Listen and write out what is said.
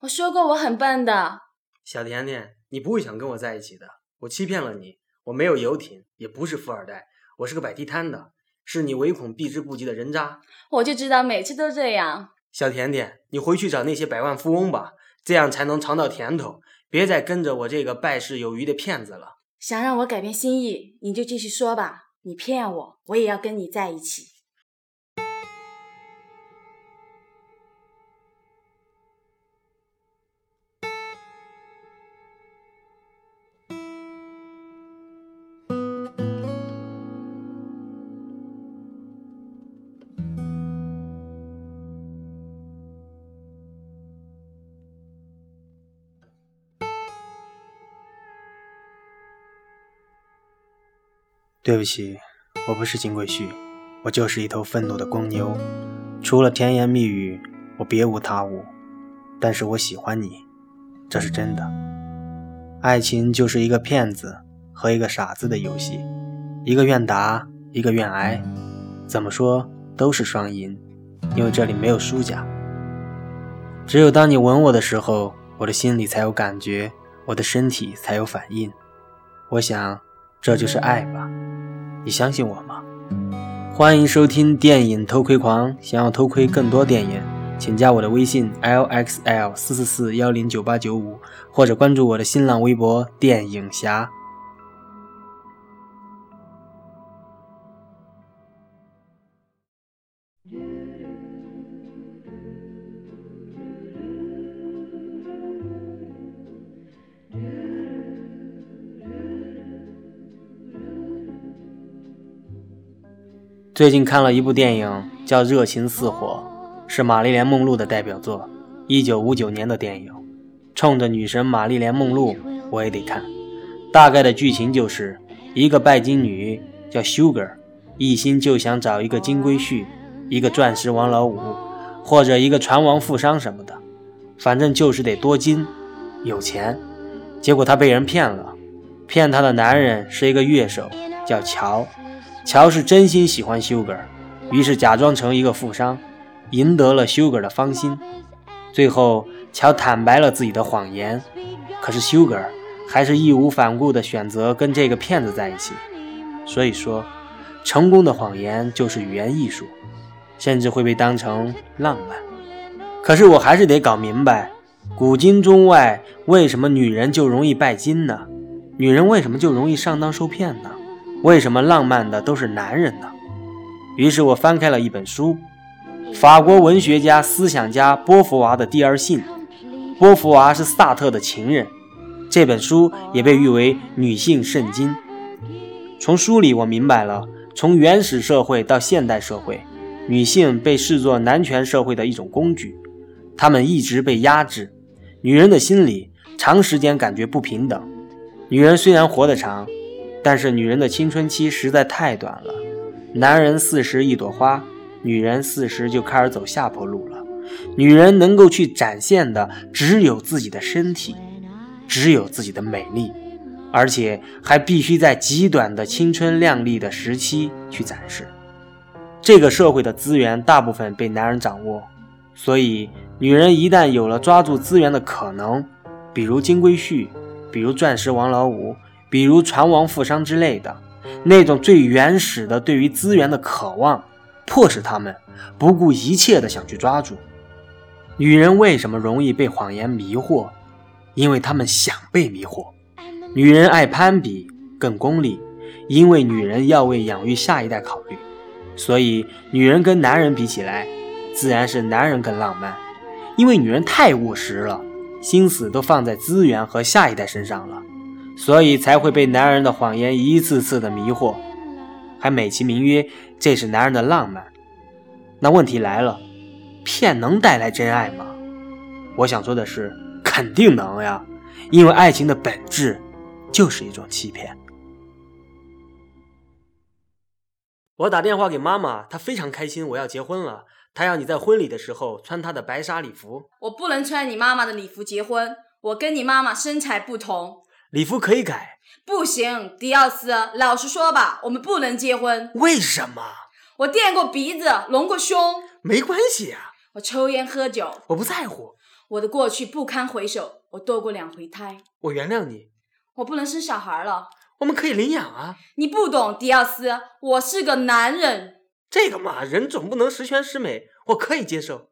我说过我很笨的。小甜甜，你不会想跟我在一起的。我欺骗了你，我没有游艇，也不是富二代，我是个摆地摊的，是你唯恐避之不及的人渣。我就知道每次都这样。小甜甜，你回去找那些百万富翁吧，这样才能尝到甜头。别再跟着我这个败事有余的骗子了。想让我改变心意，你就继续说吧。你骗我，我也要跟你在一起。对不起，我不是金龟婿，我就是一头愤怒的公牛。除了甜言蜜语，我别无他物。但是我喜欢你，这是真的。爱情就是一个骗子和一个傻子的游戏，一个愿打，一个愿挨。怎么说都是双赢，因为这里没有输家。只有当你吻我的时候，我的心里才有感觉，我的身体才有反应。我想，这就是爱吧。你相信我吗？欢迎收听电影偷窥狂。想要偷窥更多电影，请加我的微信 lxl 四四四幺零九八九五，或者关注我的新浪微博电影侠。最近看了一部电影，叫《热情似火》，是玛丽莲梦露的代表作，一九五九年的电影。冲着女神玛丽莲梦露，我也得看。大概的剧情就是，一个拜金女叫 Sugar，一心就想找一个金龟婿，一个钻石王老五，或者一个船王富商什么的，反正就是得多金，有钱。结果她被人骗了，骗她的男人是一个乐手，叫乔。乔是真心喜欢 Sugar，于是假装成一个富商，赢得了 Sugar 的芳心。最后，乔坦白了自己的谎言，可是 Sugar 还是义无反顾地选择跟这个骗子在一起。所以说，成功的谎言就是语言艺术，甚至会被当成浪漫。可是我还是得搞明白，古今中外为什么女人就容易拜金呢？女人为什么就容易上当受骗呢？为什么浪漫的都是男人呢？于是我翻开了一本书，法国文学家、思想家波伏娃的《第二信》。波伏娃是萨特的情人，这本书也被誉为女性圣经。从书里我明白了，从原始社会到现代社会，女性被视作男权社会的一种工具，她们一直被压制。女人的心里长时间感觉不平等。女人虽然活得长。但是女人的青春期实在太短了，男人四十一朵花，女人四十就开始走下坡路了。女人能够去展现的只有自己的身体，只有自己的美丽，而且还必须在极短的青春靓丽的时期去展示。这个社会的资源大部分被男人掌握，所以女人一旦有了抓住资源的可能，比如金龟婿，比如钻石王老五。比如船王富商之类的，那种最原始的对于资源的渴望，迫使他们不顾一切的想去抓住。女人为什么容易被谎言迷惑？因为她们想被迷惑。女人爱攀比，更功利，因为女人要为养育下一代考虑。所以，女人跟男人比起来，自然是男人更浪漫，因为女人太务实了，心思都放在资源和下一代身上了。所以才会被男人的谎言一次次的迷惑，还美其名曰这是男人的浪漫。那问题来了，骗能带来真爱吗？我想说的是，肯定能呀，因为爱情的本质就是一种欺骗。我打电话给妈妈，她非常开心，我要结婚了。她要你在婚礼的时候穿她的白纱礼服。我不能穿你妈妈的礼服结婚，我跟你妈妈身材不同。礼服可以改，不行，迪奥斯，老实说吧，我们不能结婚。为什么？我垫过鼻子，隆过胸，没关系呀。我抽烟喝酒，我不在乎。我的过去不堪回首，我堕过两回胎，我原谅你，我不能生小孩了。我们可以领养啊。你不懂，迪奥斯，我是个男人。这个嘛，人总不能十全十美，我可以接受。